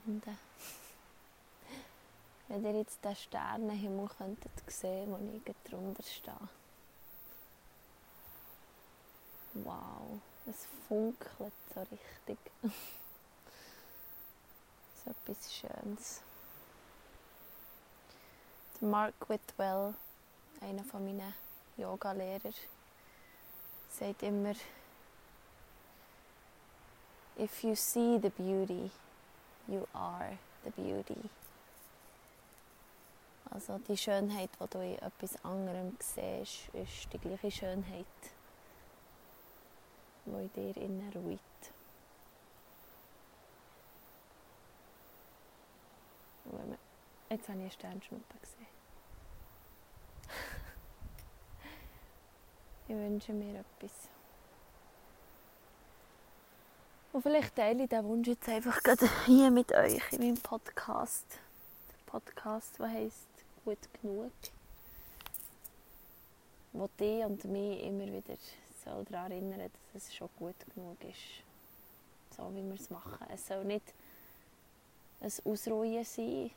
Freunde. Wenn ihr jetzt den Sternenhimmel könntet sehen, wo ich drunter stehe. Wow, es funkelt so richtig. so etwas Schönes. Mark Whitwell, einer von meinen Yoga-Lehrer, sagt immer, If you see the beauty, you are the beauty. Also die Schönheit, die du in etwas anderem siehst, ist die gleiche Schönheit, die in dir innen ruht. Jetzt habe ich eine Sternschnuppe gesehen. ich wünsche mir etwas. Und vielleicht teile ich diesen Wunsch jetzt einfach gerade hier mit euch in meinem Podcast. Der Podcast, der heisst Gut genug. Wo dich und mich immer wieder soll daran erinnern dass es schon gut genug ist. So wie wir es machen. Es soll nicht ein Ausruhen sein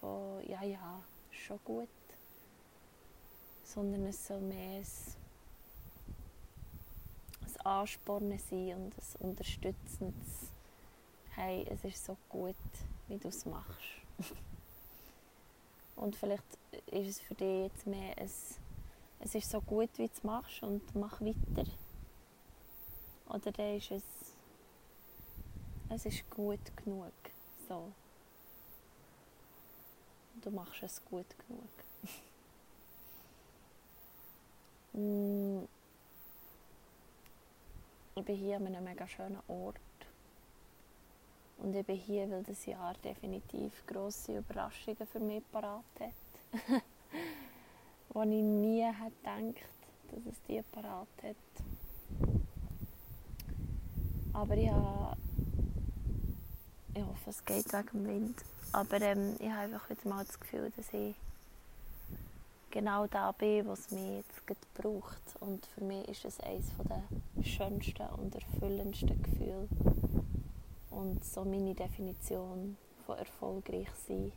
von ja, ja, schon gut. Sondern es soll mehr Anspornen sein und ein unterstützendes «Hey, es ist so gut, wie du es machst». und vielleicht ist es für dich jetzt mehr ein «Es ist so gut, wie du es machst und mach weiter». Oder dann ist es «Es ist gut genug, so». Du machst es gut genug. ich bin hier an einem mega schönen Ort. Und ich bin hier, weil das Jahr definitiv grosse Überraschungen für mich parat hat. wo ich nie hätte gedacht, dass es die parat hat. Aber ich habe ich hoffe, es geht wegen dem Wind. Aber ähm, ich habe einfach wieder mal das Gefühl, dass ich genau da bin, was mich jetzt braucht. Und für mich ist es eines der schönsten und erfüllendsten Gefühle. Und so meine Definition von erfolgreich sein.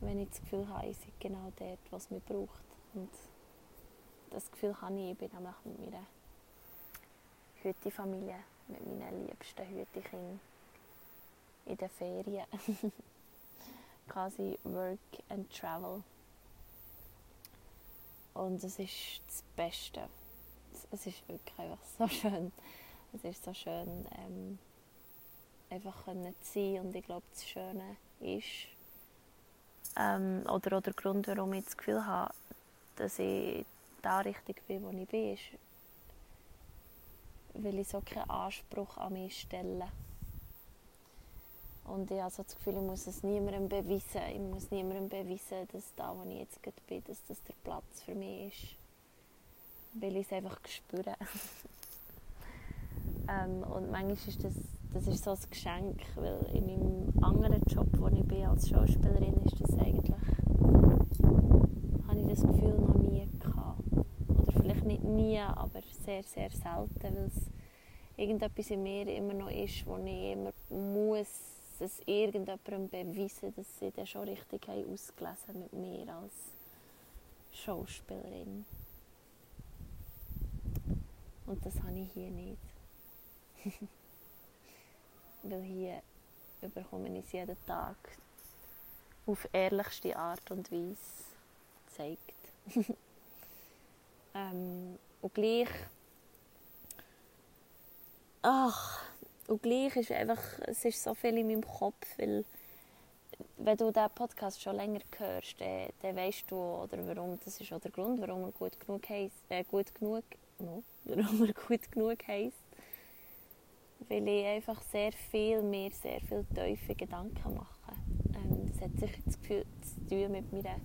Wenn ich das Gefühl habe, ich sei genau dort, was mich braucht. Und das Gefühl habe ich, ich bin nämlich mit meiner Hütefamilie, mit meinen liebsten Hütekindern in den Ferien. Quasi Work and Travel. Und es ist das Beste. Es ist wirklich einfach so schön. Es ist so schön, ähm, einfach können zu sein. Und ich glaube, das Schöne ist, ähm, oder, oder der Grund, warum ich das Gefühl habe, dass ich da richtig bin, wo ich bin, ist, weil ich so keinen Anspruch an mich stelle. Und ich habe so das Gefühl, ich muss es niemandem beweisen. Ich muss niemandem beweisen, dass da, wo ich jetzt gerade bin, dass das der Platz für mich ist. Weil ich es einfach spüre. ähm, und manchmal ist das, das ist so ein Geschenk, weil in meinem anderen Job, wo ich bin als Schauspielerin, ist das eigentlich, habe ich das Gefühl noch nie gehabt. Oder vielleicht nicht nie, aber sehr, sehr selten, weil es irgendetwas in mir immer noch ist, wo ich immer muss es irgendjemandem beweisen, dass sie das schon richtig haben ausgelesen mit mir als Schauspielerin. Und das habe ich hier nicht. Weil hier bekomme ich es jeden Tag auf ehrlichste Art und Weise gezeigt. ähm, und gleich ach, und gleich ist einfach, es ist so viel in meinem Kopf, weil wenn du diesen Podcast schon länger hörst, dann, dann weißt du, oder warum, das ist auch der Grund, warum er gut genug heisst, äh, gut genug, no, warum er gut genug heisst. Weil ich einfach sehr viel, mir sehr viel tiefe Gedanken mache. Ähm, das hat sicher das Gefühl zu tun mit meiner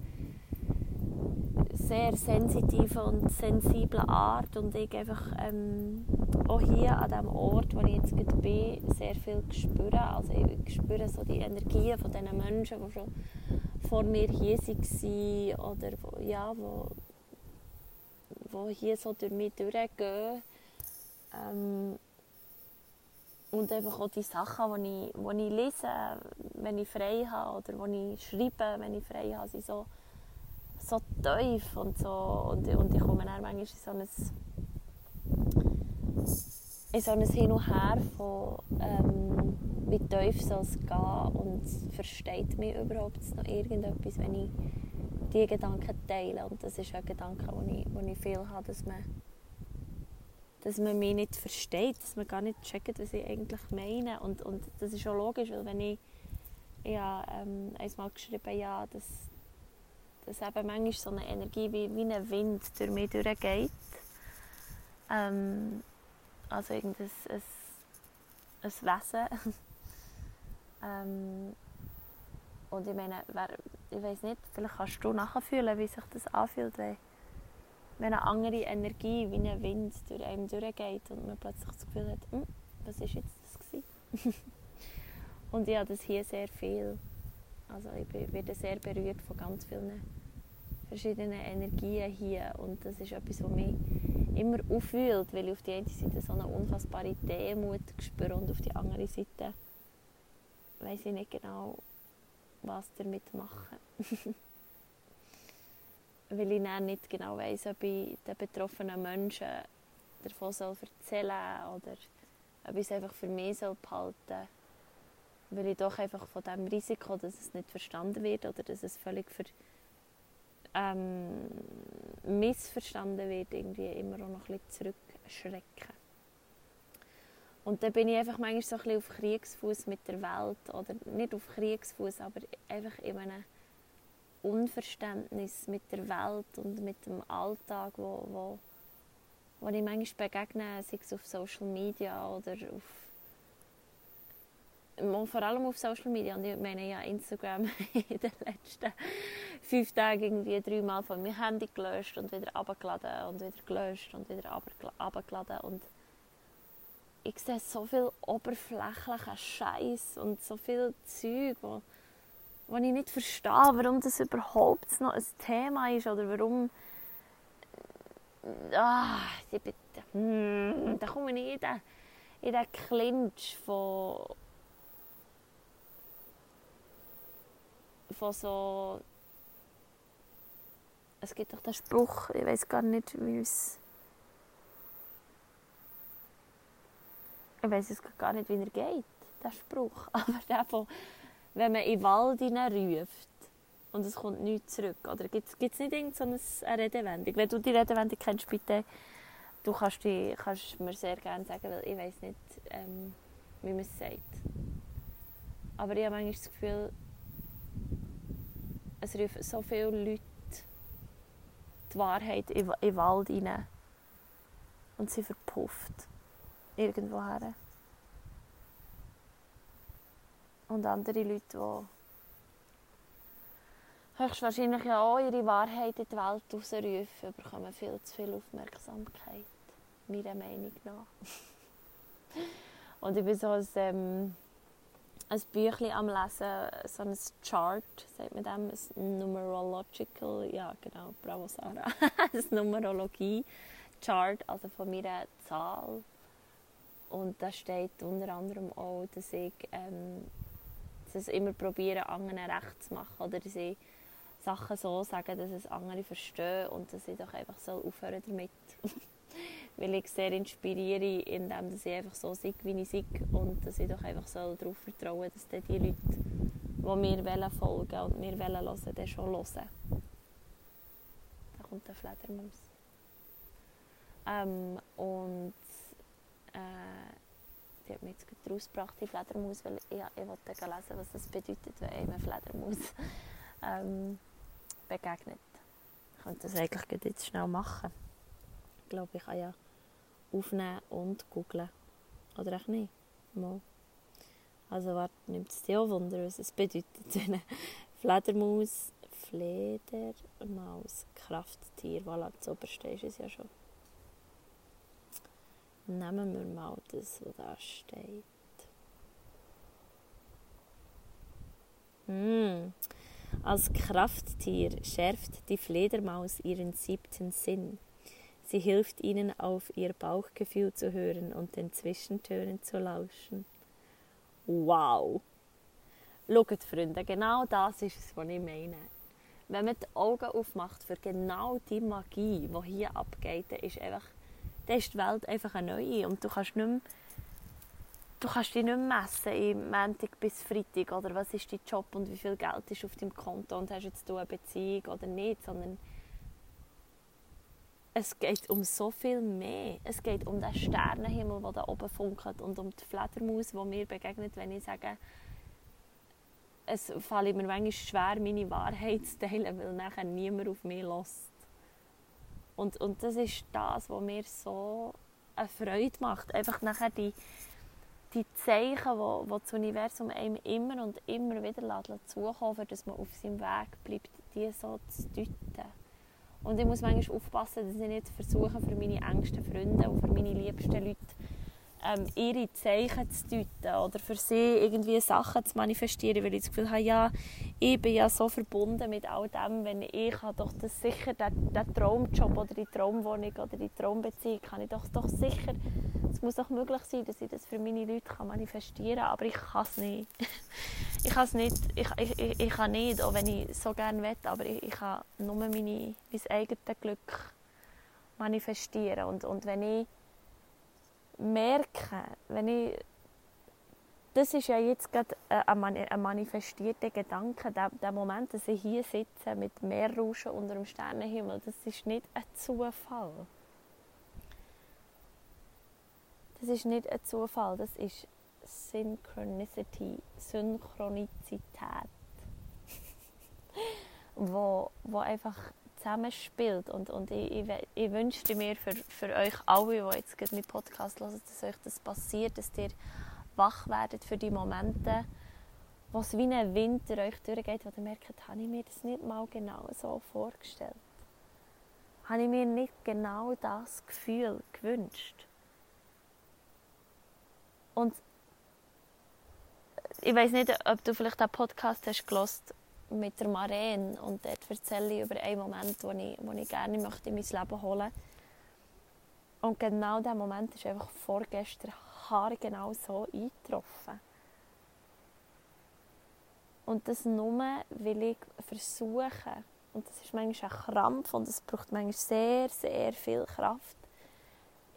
sehr sensitiven und sensiblen Art und ich einfach ähm, auch hier an dem Ort, wo ich jetzt bin, sehr viel spüre. Also ich spüre so die Energien von diesen Menschen, die schon vor mir hier waren oder wo, ja, wo, wo hier so durch mich durchgehen. Ähm, und einfach auch die Sachen, die ich, die ich lese, wenn ich frei habe oder die ich schreibe, wenn ich frei habe, sind so, so tief und so und, und ich komme dann manchmal in so ein, in so ein Hin und Her von ähm, wie tief soll es gehen und versteht mich überhaupt noch irgendetwas, wenn ich diese Gedanken teile und das ist ein Gedanke, den ich, ich viel habe, dass man dass man mich nicht versteht, dass man gar nicht checkt, was ich eigentlich meine. Und, und das ist auch logisch, weil wenn ich, ja, ähm, einmal geschrieben ja, dass, dass eben manchmal so eine Energie wie, wie ein Wind durch mich durchgeht. Ähm, also irgendein ein, ein Wesen. ähm, und ich meine, wer, ich weiß nicht, vielleicht kannst du nachfühlen, wie sich das anfühlt, wenn eine andere Energie wie ein Wind durch einem durchgeht und man plötzlich das Gefühl hat, hm, was ist jetzt das Und ich habe das hier sehr viel. Also ich werde sehr berührt von ganz vielen verschiedenen Energien hier und das ist etwas, was mich immer aufwühlt, weil ich auf die eine Seite so eine unfassbare Demut spüre und auf die andere Seite weiß ich nicht genau, was damit machen. weil ich dann nicht genau weiß, ob ich den betroffenen Menschen davon erzählen soll oder ob ich es einfach für mich behalten soll. Weil ich doch einfach von dem Risiko, dass es nicht verstanden wird oder dass es völlig ver, ähm, missverstanden wird, irgendwie immer auch noch ein bisschen zurückschrecken. Und dann bin ich einfach manchmal so ein bisschen auf Kriegsfuß mit der Welt. Oder nicht auf Kriegsfuß, aber einfach in einem Unverständnis mit der Welt und mit dem Alltag, wo, wo, wo ich manchmal begegne, sei es auf Social Media oder auf vor allem auf Social Media. Und ich meine ja Instagram in den letzten fünf Tagen irgendwie dreimal von meinem Handy gelöscht und wieder abgeladen und wieder gelöscht und wieder abgeladen. Und ich sehe so viel oberflächlichen Scheiß und so viel Zeug, wo wo ich nicht verstehe, warum das überhaupt noch ein Thema ist oder warum ah, die, hm, da komme ich in den, in den Clinch von von so es gibt doch den Spruch, ich weiß gar nicht, wie es ich weiß es gar nicht, wie er geht, der Spruch, aber der von wenn man in den Wald ruft und es kommt nichts zurück? Oder gibt es nicht irgendeine Redewendung? Wenn du die Redewendung kennst, bitte, du kannst, die, kannst mir sehr gerne sagen, weil ich weiß nicht, ähm, wie man es sagt. Aber ich habe manchmal das Gefühl, es rufen so viele Leute die Wahrheit in, den Wald rein und sie verpufft irgendwo her. Und andere Leute, die höchstwahrscheinlich auch ihre Wahrheit in die Welt rausrufen, bekommen viel zu viel Aufmerksamkeit. Meiner Meinung nach. Und ich bin so ein, ähm, ein Büchlein am Lesen, so ein Chart, sagt man dem, ein Numerological, ja genau, bravo Sarah, ein Numerologie-Chart, also von meiner Zahl. Und da steht unter anderem auch, dass ich ähm, es immer probieren, anderen recht zu machen oder sie Sachen so sagen, dass es andere verstehen und dass ich doch einfach so aufhören damit. Weil ich sehr inspiriere, indem ich einfach so sehe, wie ich sehe und dass ich doch einfach so darauf vertrauen dass dann die Leute, die mir wollen folgen und mir hören wollen, dann schon hören. Da kommt der Fledermaus. Ähm, und äh, die hat mich jetzt rausgebracht, die Fledermaus, weil ich, ich wollte lesen, was das bedeutet, wenn einem Fledermaus ähm, begegnet. Ich könnte das eigentlich jetzt schnell machen. Ich glaube, ich kann ja aufnehmen und googlen. Oder auch nicht. Mal. Also warte, nimmt es dir auch Wunder, was es bedeutet, wenn Fledermaus, Fledermaus, Krafttier, voilà, das oberste ist es ja schon. Nehmen wir mal das, was da steht. Mm. Als Krafttier schärft die Fledermaus ihren siebten Sinn. Sie hilft ihnen, auf ihr Bauchgefühl zu hören und den Zwischentönen zu lauschen. wow. Schaut, Freunde, genau das ist es, was ich meine. Wenn man die Augen aufmacht für genau die Magie, die hier abgeht, dann ist, einfach, dann ist die Welt einfach eine neue. Und du kannst nicht mehr, du kannst dich nicht messen im Montag bis Freitag oder was ist dein Job und wie viel Geld ist auf deinem Konto und hast jetzt du eine Beziehung oder nicht, sondern es geht um so viel mehr. Es geht um den Sternenhimmel, der da oben funkelt und um die Fledermaus, die mir begegnet, wenn ich sage, es fällt mir manchmal schwer, meine Wahrheit zu teilen, weil nachher niemand auf mich lässt. Und, und das ist das, was mir so eine Freude macht. Einfach nachher die, die Zeichen, die, die das Universum einem immer und immer wieder zukommen dass man auf seinem Weg bleibt, die so zu deuten. Und ich muss manchmal aufpassen, dass ich nicht versuche, für meine engsten Freunde und für meine liebsten Leute ähm, ihre Zeichen zu deuten oder für sie irgendwie Sachen zu manifestieren, weil ich das Gefühl habe, ja, ich bin ja so verbunden mit all dem, wenn ich habe doch das sicher, den, den Traumjob oder die Traumwohnung oder die Traumbeziehung, kann ich doch, doch sicher, muss doch möglich sein, dass ich das für meine Leute kann manifestieren kann, aber ich kann es nicht. ich kann es nicht, ich, ich, ich, ich kann nicht, auch wenn ich so gerne will, aber ich, ich kann nur meine, mein eigenes Glück manifestieren und, und wenn ich merke, wenn ich das ist ja jetzt gerade ein manifestierter Gedanke, der, der Moment, dass ich hier sitze mit Meerrauschen unter dem Sternenhimmel, das ist nicht ein Zufall. Das ist nicht ein Zufall, das ist Synchronicity, Synchronizität, wo, wo einfach zusammenspielt. Und, und ich, ich, ich wünschte mir für, für euch alle, die jetzt gerade meinen Podcast hören, dass euch das passiert, dass ihr wach werdet für die Momente, wo es wie ein Winter euch durchgeht, wo ihr merkt, habe ich mir das nicht mal genau so vorgestellt. Habe ich mir nicht genau das Gefühl gewünscht. Und ich weiß nicht, ob du vielleicht einen Podcast hast mit der Marene und dort erzähle ich über einen Moment, den ich, den ich gerne möchte in mein Leben holen Und genau dieser Moment ist einfach vorgestern haargenau so eingetroffen. Und das nur, weil ich versuche, und das ist manchmal ein Krampf und es braucht manchmal sehr, sehr viel Kraft,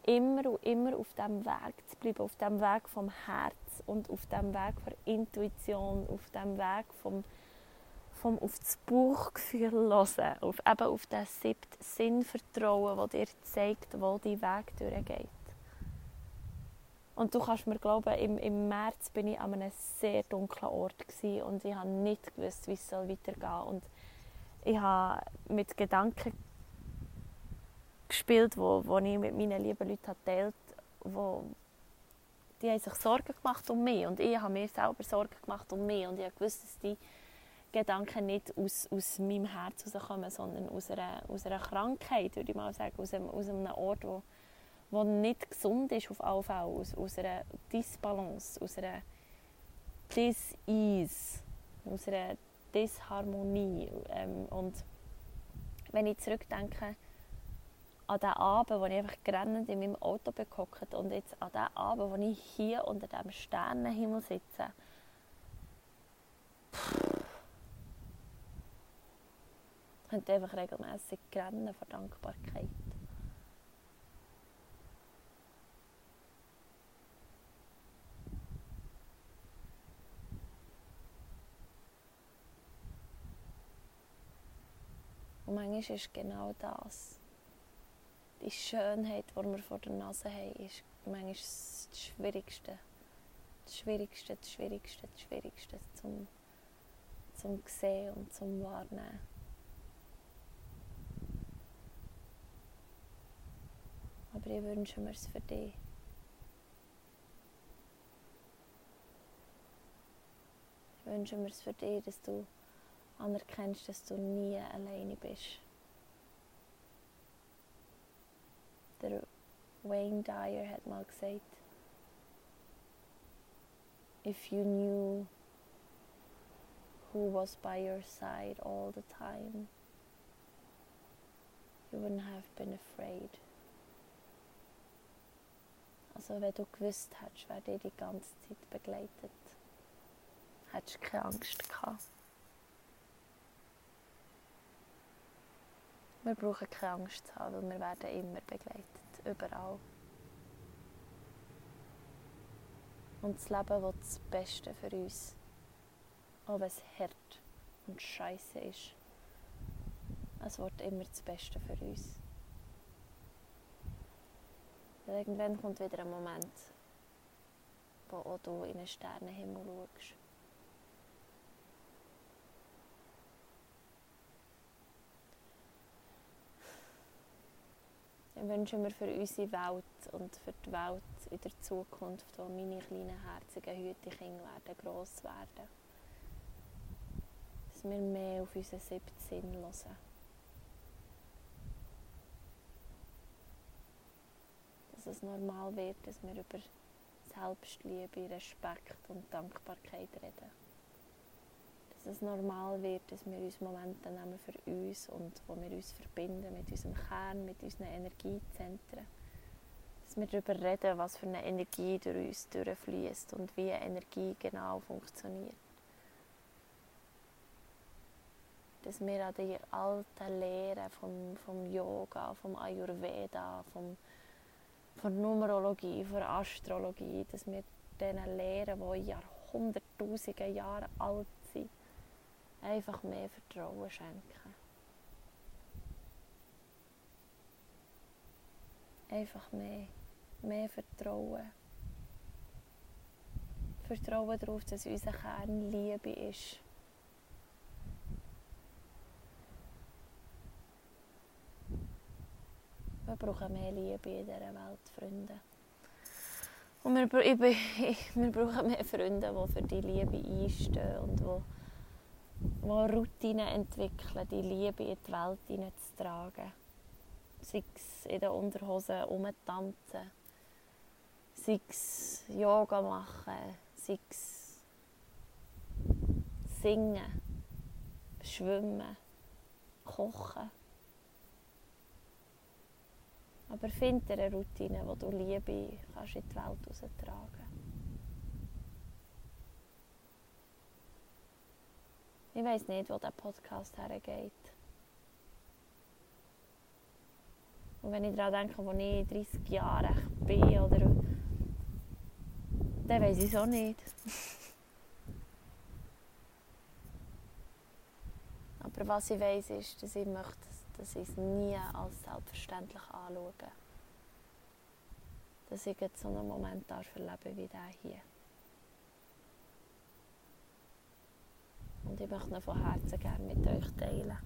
immer und immer auf diesem Weg zu bleiben, auf dem Weg vom Herz und auf dem Weg der Intuition, auf dem Weg vom vom auf das Bauchgefühl hören, auf, eben auf das siebte Sinn vertrauen, dir zeigt, wo dein Weg durchgeht. Und du kannst mir glauben, im, im März bin ich an einem sehr dunklen Ort und ich habe nicht gewusst, wie es weitergehen soll. Und ich habe mit Gedanken gespielt, wo, wo ich mit meinen lieben Leuten geteilt habe, die haben sich Sorgen gemacht um mich und ich habe mir selber Sorgen gemacht um mich und ich gewusst, dass die Gedanken nicht aus, aus meinem Herz kommen, sondern aus einer, aus einer Krankheit, würde ich mal sagen, aus einem, aus einem Ort, wo, wo nicht gesund ist auf alle Fälle, aus, aus einer Disbalance, aus einer Dis-Ease, aus einer Disharmonie. Ähm, und wenn ich zurückdenke an den Abend, wo ich einfach grennend in meinem Auto bekockt und jetzt an den Abend, wo ich hier unter dem Sternenhimmel sitze, könnte einfach regelmäßig rennen vor Dankbarkeit. Und manchmal ist genau das, die Schönheit, die wir vor der Nase haben, ist manchmal das Schwierigste. Das Schwierigste, das Schwierigste, das Schwierigste zum, zum Sehen und zum Wahrnehmen. aber ich wünsche mir es für dich. Ich wünsche mir es für dich, dass du anerkennst, dass du nie alleine bist. Der Wayne Dyer hat mal gesagt, if you knew who was by your side all the time, you wouldn't have been afraid. Also wenn du gewusst hättest, wer dich die ganze Zeit begleitet. hättest du keine Angst gehabt. Wir brauchen keine Angst zu haben, weil wir werden immer begleitet, überall. Und das Leben will das Beste für uns. Auch wenn es hart und scheiße ist. Es wird immer das Beste für uns. Irgendwann kommt wieder ein Moment, wo auch du in den Sternenhimmel schaust. Ich wünsche mir für unsere Welt und für die Welt in der Zukunft, wo meine kleinen herzigen Hütekinder werden gross werden, dass wir mehr auf unseren siebten Sinn hören. Dass es normal wird, dass wir über Selbstliebe, Respekt und Dankbarkeit reden. Dass es normal wird, dass wir uns Momente nehmen für uns und wo wir uns verbinden mit unserem Kern, mit unseren Energiezentren dass wir darüber reden, was für eine Energie durch uns durchfließt und wie Energie genau funktioniert. Dass wir an die alten Lehren vom, vom Yoga, vom Ayurveda, vom, von Numerologie, von Astrologie, dass wir diesen Lehren, die Jahrhunderttausende Jahre alt einfach mehr Vertrauen schenken. Einfach mehr mehr Vertrauen. Vertrauen darauf, dass unser Kern Liebe ist. Wir brauchen mehr Liebe in dieser Welt, Freunde. Und wir, brauchen mehr Freunde, die für die Liebe einstehen und die, die Routinen entwickeln, die Liebe in die Welt hineinzutragen. Sei es in den Unterhosen rumtanzen sei es Yoga machen, sei es singen, schwimmen, kochen. Aber finde eine Routine, wo du Liebe kannst in die Welt heraustragen Ich weiß nicht, wo der Podcast hergeht. Und wenn ich daran denke, wo ich 30 Jahre bin oder dann weiß ich es auch nicht. Aber was ich weiß, ist, dass ich möchte, dass ich es nie als selbstverständlich anschaue. Dass ich jetzt so einen Moment darf erleben wie der hier. Und ich möchte ihn von Herzen gerne mit euch teilen.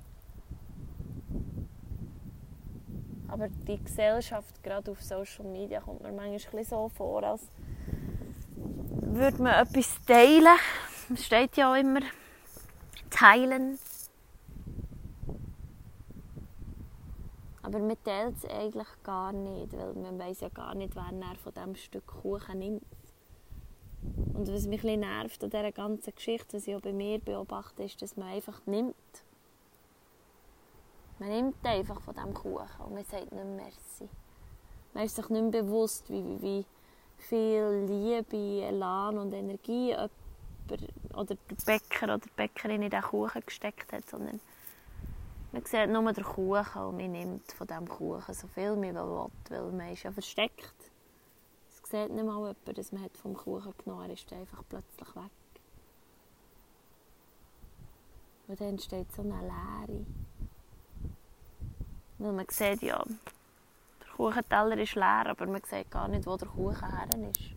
Aber die Gesellschaft, gerade auf Social Media, kommt mir manchmal so vor, als würde man etwas teilen. Es steht ja auch immer teilen. Aber man teilt es eigentlich gar nicht, weil man weiß ja gar nicht, wer er von diesem Stück Kuchen nimmt. Und was mich ein nervt an dieser ganzen Geschichte, was ich auch bei mir beobachte, ist, dass man einfach nimmt. Man nimmt einfach von diesem Kuchen und man sagt nicht Merci. Man ist sich nicht mehr bewusst, wie, wie, wie viel Liebe, Elan und Energie jemand oder der Bäcker oder die Bäckerin in diesen Kuchen gesteckt hat, sondern man sieht nur den Kuchen und man nimmt von diesem Kuchen so viel man will, weil man ist ja versteckt. Sieht nicht mal jemand, dass man vom Kuchen genommen hat, ist einfach plötzlich weg. Und dann entsteht so eine Leere. Weil man sieht ja, Kuchenteller ist leer, aber man sieht gar nicht, wo der Kuchen her ist.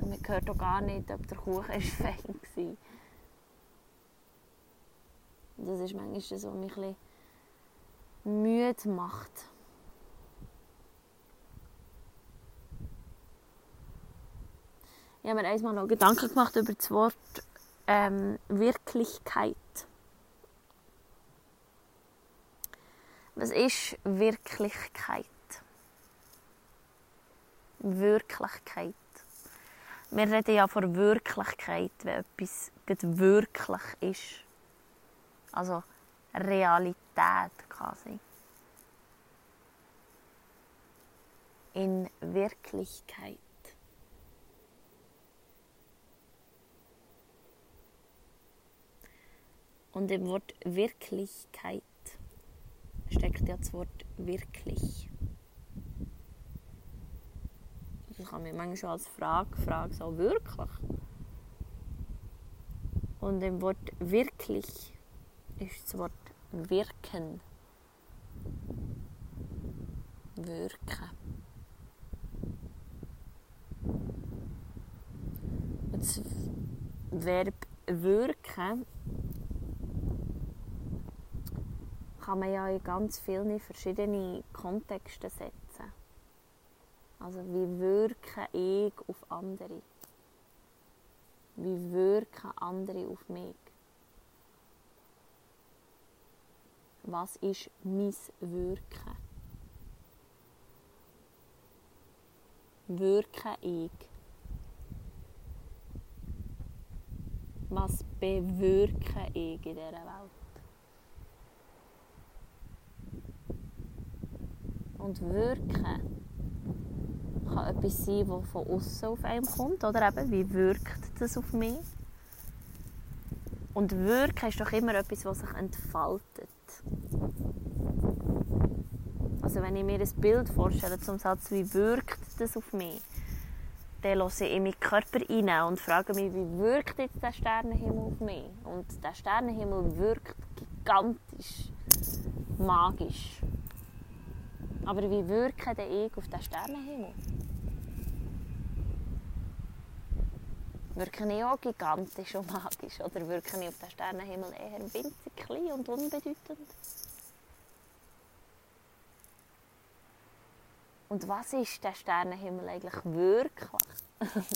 Und man hört auch gar nicht, ob der Kuchen fein war. Das ist manchmal das, was mich ein müde macht. Ich habe mir einmal noch Gedanken gemacht über das Wort ähm, Wirklichkeit. Was ist Wirklichkeit? Wirklichkeit. Wir reden ja von Wirklichkeit, wenn etwas wirklich ist. Also Realität quasi. In Wirklichkeit. Und im Wort Wirklichkeit steckt ja das Wort wirklich. Das kann mich manchmal schon als Frage fragen, so wirklich? Und im Wort wirklich ist das Wort wirken. Wirken. Das Verb wirken kann man ja in ganz vielen verschiedenen Kontexten setzen. Also wie wirke ich auf andere? Wie wirken andere auf mich? Was ist mein Wirken? Wirke ich? Was bewirke ich in dieser Welt? Und wirken kann etwas sein, das von außen auf einem kommt. Oder eben, wie wirkt das auf mich? Und wirken ist doch immer etwas, was sich entfaltet. Also wenn ich mir ein Bild vorstelle zum Satz, wie wirkt das auf mich, dann höre ich in meinen Körper rein und frage mich, wie wirkt jetzt der Sternenhimmel auf mich? Und der Sternenhimmel wirkt gigantisch, magisch. Aber wie wirke denn ich auf den Sternenhimmel? Wirke ich auch gigantisch und magisch oder wirke ich auf den Sternenhimmel eher winzig klein und unbedeutend? Und was ist der Sternenhimmel eigentlich wirklich?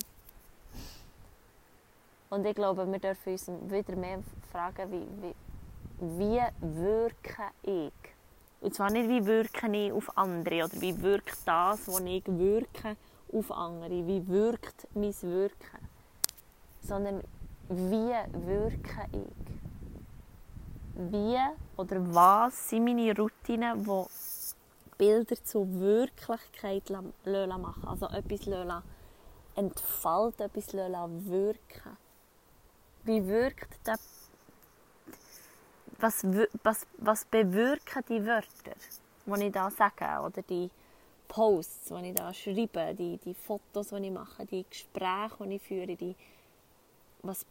und ich glaube, wir dürfen uns wieder mehr fragen, wie, wie, wie wirke ich? Und zwar nicht, wie wirke ich auf andere oder wie wirkt das, was ich wirke, auf andere. Wie wirkt mein Wirken? Sondern wie wirke ich? Wie oder was sind meine Routinen, die Bilder zur Wirklichkeit machen Also etwas entfalten, etwas wirken. Wie wirkt der was, was, was bewirken die Wörter, die ich da sage, oder die Posts, die ich da schreibe, die, die Fotos, die ich mache, die Gespräche, die ich führe, die, was,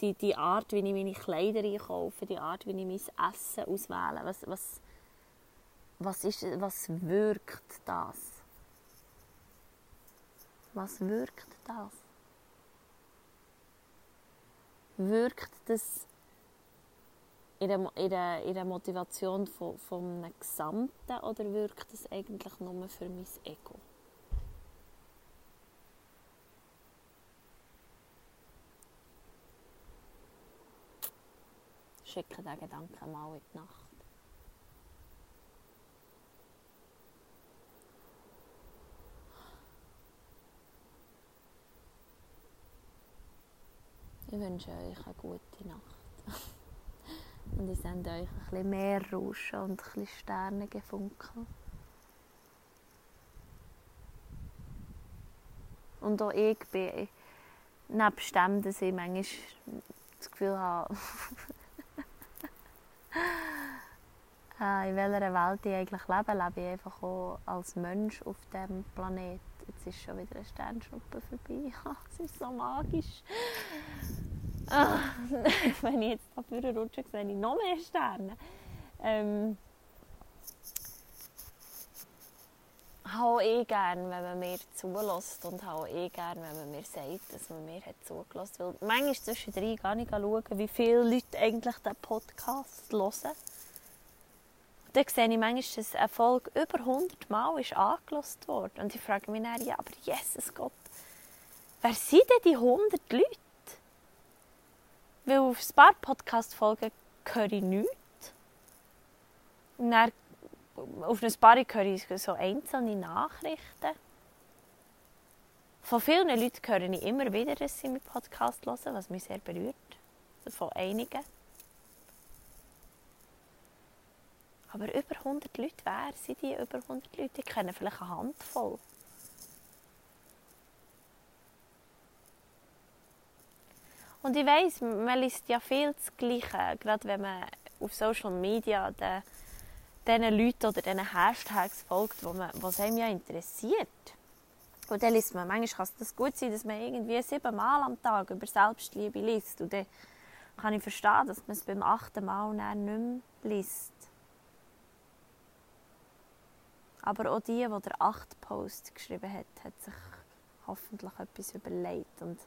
die, die Art, wie ich meine Kleider einkaufe, die Art, wie ich mein Essen auswähle, was, was, was, ist, was wirkt das? Was wirkt das? Wirkt das in der, in der, in der Motivation von, Gesamten oder wirkt das eigentlich nur für mein Ego? Schicke diesen Gedanken mal in die Nacht. Ich wünsche euch eine gute Nacht. Und ich sende euch ein bisschen mehr Rauschen und ein bisschen Sternengefunkel. Und auch ich bin, nebst dem, dass ich manchmal das Gefühl habe, ah, in welcher Welt ich eigentlich lebe, lebe ich einfach auch als Mensch auf diesem Planeten. Jetzt ist schon wieder eine Sternschnuppe vorbei. Es ist so magisch. Wenn ich jetzt da vorne rutsche, sehe ich noch mehr Sterne. Ähm, habe ich gerne, wenn man mir zulässt und habe ich gerne, wenn man mir sagt, dass man mir hat zugelassen hat. Weil manchmal zwischendrin gar nicht schauen, wie viele Leute eigentlich diesen Podcast hören. Dann sehe ich manchmal, dass eine Folge über 100 Mal ist angelost wurde. Und ich frage mich dann, ja, aber Jesus Gott, wer sind denn die 100 Leute? Auf ein paar Podcast-Folgen höre ich nichts. Dann, auf ein paar höre ich so einzelne Nachrichten. Von vielen Leuten höre ich immer wieder, dass sie meinen Podcast hören, was mich sehr berührt. Also von einigen. Aber über 100 Leute, wer sind die über 100 Leute? Ich kenne vielleicht eine Handvoll. Und ich weiß, man liest ja viel das Gleiche, gerade wenn man auf Social Media den, diesen Leuten oder diesen Hashtags folgt, wo man, was einem ja interessiert. Und dann liest man, manchmal kann es gut sein, dass man irgendwie siebenmal am Tag über Selbstliebe liest. Und dann kann ich verstehen, dass man es beim achten Mal nicht mehr liest. Aber auch die, die der acht Post geschrieben hat, hat sich hoffentlich etwas überlegt und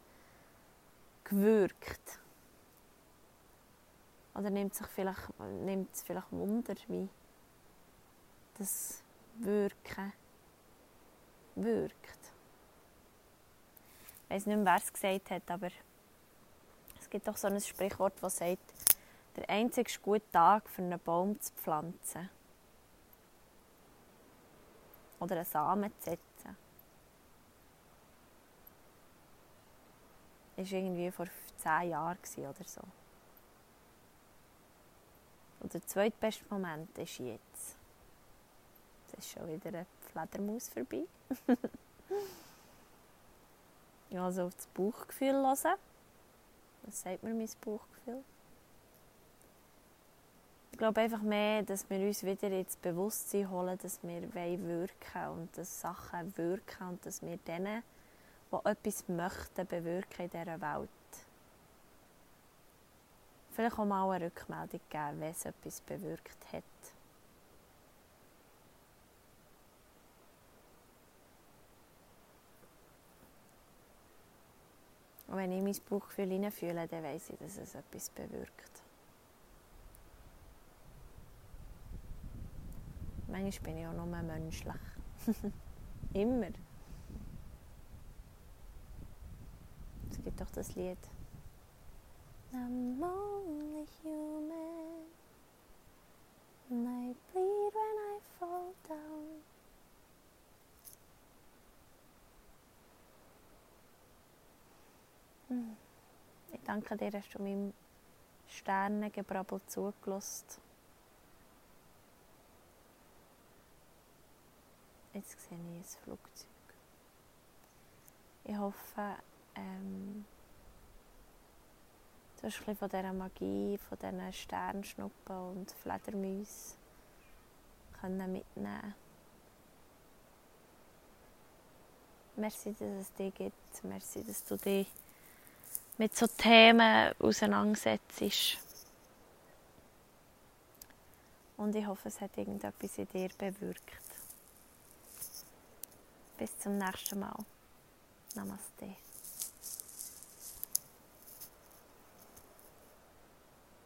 gewirkt. Oder nimmt sich vielleicht, nimmt es vielleicht Wunder, wie das Wirken wirkt. Ich weiß nicht mehr, wer es gesagt hat, aber es gibt doch so ein Sprichwort, das sagt, der einzige gute Tag für einen Baum zu pflanzen oder einen Samen zu setzen, war irgendwie vor zehn Jahren oder so. Und der zweitbeste Moment ist jetzt. Es ist schon wieder eine Fledermaus vorbei. also auf das Bauchgefühl hören. Was sagt mir mein Bauchgefühl? Ich glaube einfach mehr, dass wir uns wieder ins Bewusstsein holen, dass wir wirken und dass Sachen wirken und dass wir denen, die etwas möchten, bewirken in dieser Welt. Vielleicht auch mal eine Rückmeldung geben, wenn es etwas bewirkt hat. Und wenn ich mein Bauchgefühl hineinfühle, dann weiss ich, dass es etwas bewirkt. Manchmal bin ich auch nur menschlich. Immer. Gibt doch das Lied. I'm only human. And I bleed when I fall down. Hm. Ich danke dir, dass du meinem Sternengebrabbel zugelassen Jetzt sehe ich ein Flugzeug. Ich hoffe, ähm, du hast ein von dieser Magie, von diesen Sternschnuppen und Fledermäusen mitnehmen Merci, dass es dich gibt. Merci, dass du dich mit so Themen auseinandersetzt. Und ich hoffe, es hat irgendetwas in dir bewirkt. Bis zum nächsten Mal. Namaste.